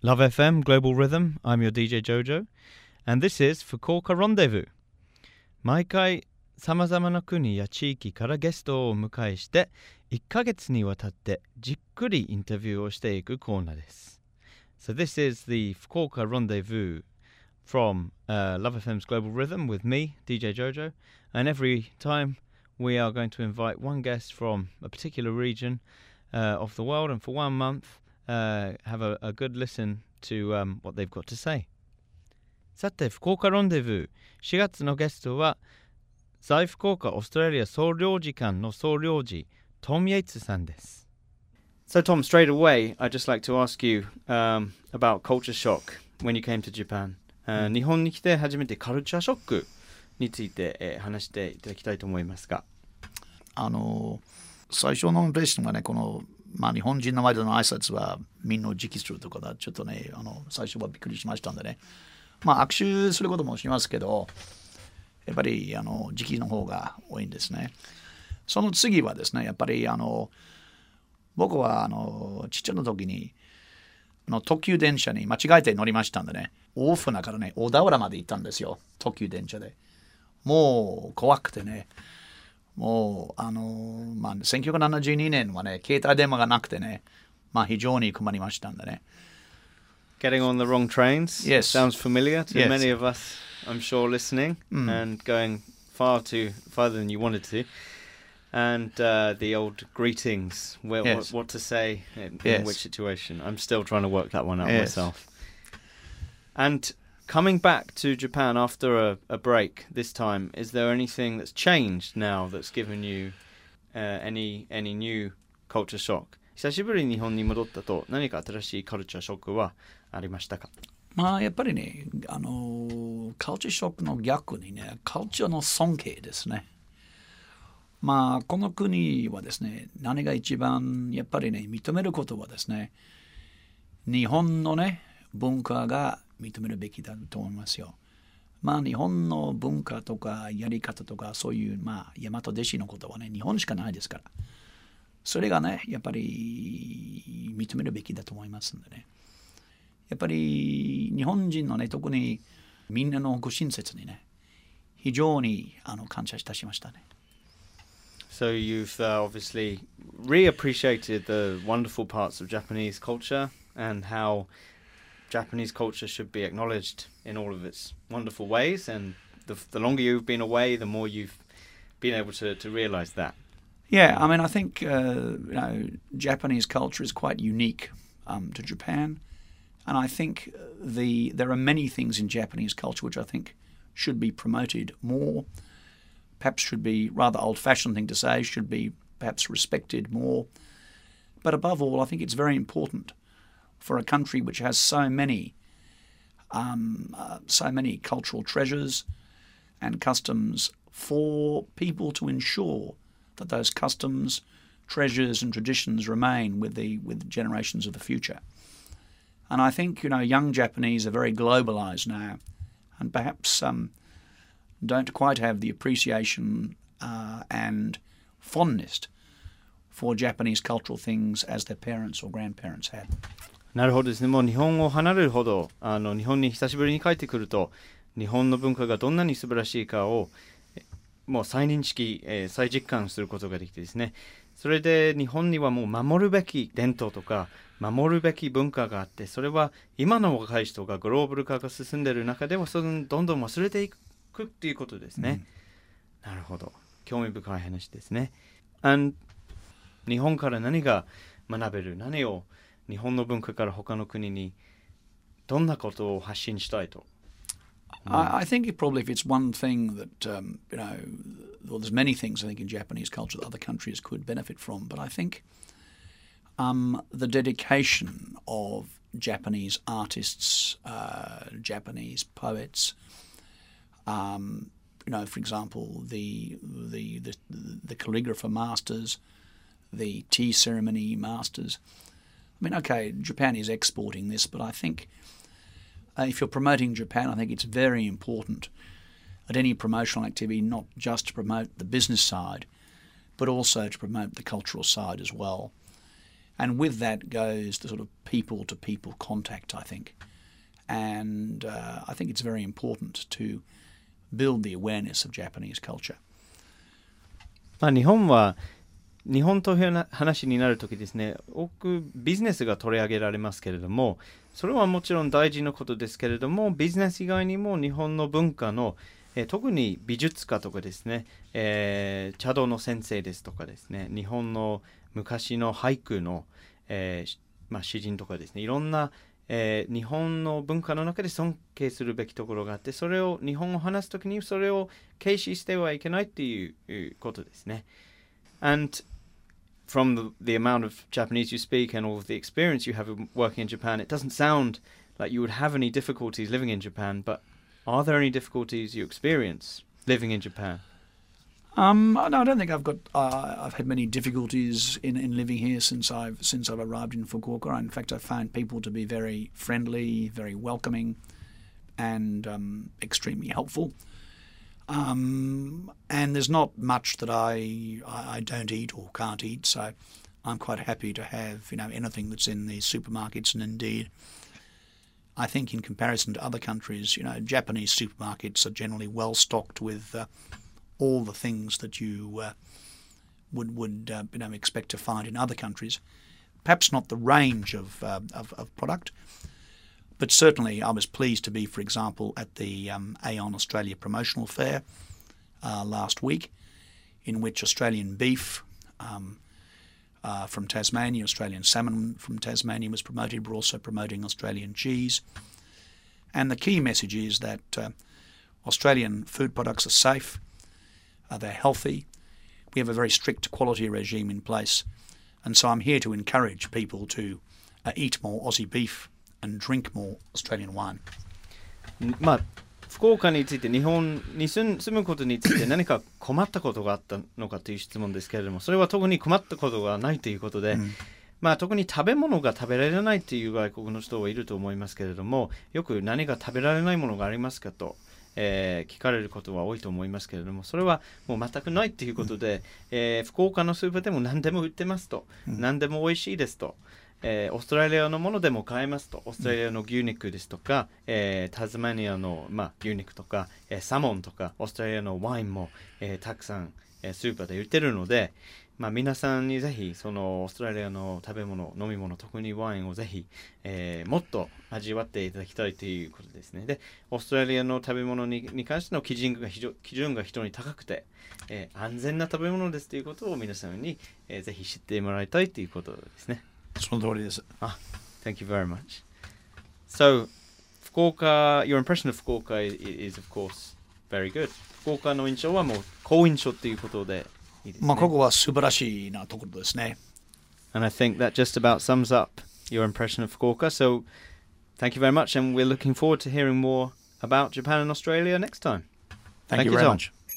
Love FM Global Rhythm. I'm your DJ Jojo, and this is Fukuoka Rendezvous. 毎回さまざまな国や地域からゲストをお迎えして1ヶ月にわたってじっくりインタビューをしていくコーナーです。So this is the Fukuoka Rendezvous from uh, Love FM's Global Rhythm with me, DJ Jojo, and every time we are going to invite one guest from a particular region uh, of the world and for one month uh, have a, a good listen to um, what they've got to say. さて、福岡ロンデブー4月のゲストは在福岡オーストラリア総領事館の総領事トム・イェイツさんです。So Tom, straight away, I'd just like to ask you um, about culture shock when you came to Japan. uh, 日本に来て初めてカルチャーショックについて、えー話していただきたいと思いますが。あの最初のインプレッションがねこの、まあ、日本人の前での挨拶はみんなを直するとかだちょっとねあの最初はびっくりしましたんでね。まあ握手することもしますけどやっぱりあの時期の方が多いんですね。その次はですねやっぱりあの僕はあのちっちゃな時にの特急電車に間違えて乗りましたんでね。大船からね小田原まで行ったんですよ。特急電車で。もう怖くてね。もう、あのまあ、1972年はね、携帯電話がなくてね、まあ、非常に困りましたんでね。 Getting on the wrong trains Yes. sounds familiar to Yes. many of us, I'm sure, listening, Mm. and going far too farther than you wanted to. And uh, the old greetings, where, Yes. what, what to say in, in Yes. which situation. I'm still trying to work that one out Yes. myself. And coming back to Japan after a, a break this time, is there anything that's changed now that's given you uh, any any new culture shock? 久しぶりに日本に戻ったと何か新しいカルチャーショックはありましたかまあ、やっぱりね、あの、カルチャーショックの逆にね、カルチャーの尊敬ですね。まあ、この国はですね、何が一番やっぱりね、認めることはですね、日本のね、文化が認めるべきだと思いますよ。まあ、日本の文化とかやり方とか、そういう、まあ、大和弟子のことはね、日本しかないですから。それがね、やっぱり認めるべきだと思いますんでね。やっぱり日本人のね、特にみんなのご親切にね、非常にあの感謝いたしましたね。So you've uh, obviously reappreciated the wonderful parts of Japanese culture and how Japanese culture should be acknowledged in all of its wonderful ways. And the, the longer you've been away, the more you've been able to, to realize that. Yeah, I mean, I think uh, you know Japanese culture is quite unique um, to Japan, and I think the there are many things in Japanese culture which I think should be promoted more. Perhaps should be rather old-fashioned thing to say. Should be perhaps respected more. But above all, I think it's very important for a country which has so many, um, uh, so many cultural treasures and customs for people to ensure that those customs, treasures, and traditions remain with the with generations of the future. And I think you know young Japanese are very globalized now, and perhaps um, don't quite have the appreciation uh, and fondness for Japanese cultural things as their parents or grandparents had. なるほどですね。もう日本を離れるほど、あの日本に久しぶりに帰ってくると、日本の文化がどんなに素晴らしいかを、えもう再認識、えー再実感することができてですね。それで日本にはもう守るべき伝統とか、守るべき文化があって、それは今の若い人がグローバル化が進んでいる中では、そのどんどん忘れていくっていうことですね。なるほど。興味深い話ですね。日本から何が学べる何を日本の文化から他の国にどんなことを発信したいと I, I think it probably if it's one thing that um, you know, well, there's many things I think in Japanese culture that other countries could benefit from, but I think um, the dedication of Japanese artists, uh, Japanese poets, um, you know, for example, the the the, the calligrapher masters, the tea ceremony masters. I mean, okay, Japan is exporting this, but I think uh, if you're promoting Japan, I think it's very important at any promotional activity not just to promote the business side, but also to promote the cultural side as well. And with that goes the sort of people to people contact, I think. And uh, I think it's very important to build the awareness of Japanese culture. まあ、日本は 日本という話になるときですね多くビジネスが取り上げられますけれどもそれはもちろん大事なことですけれどもビジネス以外にも日本の文化の、えー、特に美術家とかですね、えー、茶道の先生ですとかですね日本の昔の俳句の、えーまあ、詩人とかですねいろんな、えー、日本の文化の中で尊敬するべきところがあってそれを日本を話すときにそれを軽視してはいけないっていうことですね。And from the, the amount of Japanese you speak and all of the experience you have working in Japan, it doesn't sound like you would have any difficulties living in Japan, but are there any difficulties you experience living in Japan? Um, no, I don't think I've got. Uh, I've had many difficulties in, in living here since I've since I've arrived in Fukuoka. In fact, I find people to be very friendly, very welcoming, and um, extremely helpful. Um, and there's not much that I, I don't eat or can't eat, so I'm quite happy to have you know anything that's in the supermarkets. And indeed, I think in comparison to other countries, you know, Japanese supermarkets are generally well stocked with uh, all the things that you uh, would would uh, you know expect to find in other countries. Perhaps not the range of, uh, of, of product, but certainly, I was pleased to be, for example, at the um, AEON Australia promotional fair uh, last week, in which Australian beef um, uh, from Tasmania, Australian salmon from Tasmania was promoted. We're also promoting Australian cheese. And the key message is that uh, Australian food products are safe, uh, they're healthy. We have a very strict quality regime in place. And so I'm here to encourage people to uh, eat more Aussie beef and drink more Australian wine. まあ福岡について日本に住むことについて何か困ったことがあったのかという質問ですけれどもそれは特に困ったことがないということで、うん、まあ、特に食べ物が食べられないという外国の人はいると思いますけれどもよく何が食べられないものがありますかと、えー、聞かれることは多いと思いますけれどもそれはもう全くないということで、うん、えー、福岡のスーパーでも何でも売ってますと、うん、何でも美味しいですと。えー、オーストラリアのものでも買えますと。オーストラリアの牛肉ですとか、えー、タズマニアの、まあ、牛肉とか、えー、サモンとかオーストラリアのワインも、えー、たくさん、えー、スーパーで売ってるので、まあ、皆さんにぜひそのオーストラリアの食べ物飲み物特にワインをぜひ、えー、もっと味わっていただきたいということですね。でオーストラリアの食べ物にに関しての基準が非常基準が非常に高くて、えー、安全な食べ物ですということを皆さんに、えー、ぜひ知ってもらいたいということですね。その通りです。Ah, thank you very much. So, 福岡、your impression of 福岡 is, of course very good. 福岡の印象はもう好印象ということでいいですね。まあ、ここは素晴らしいなところですね。And I think that just about sums up your impression of Fukuoka. So, thank you very much, and we're looking forward to hearing more about Japan and Australia next time. Thank, thank you, you very Tom. much.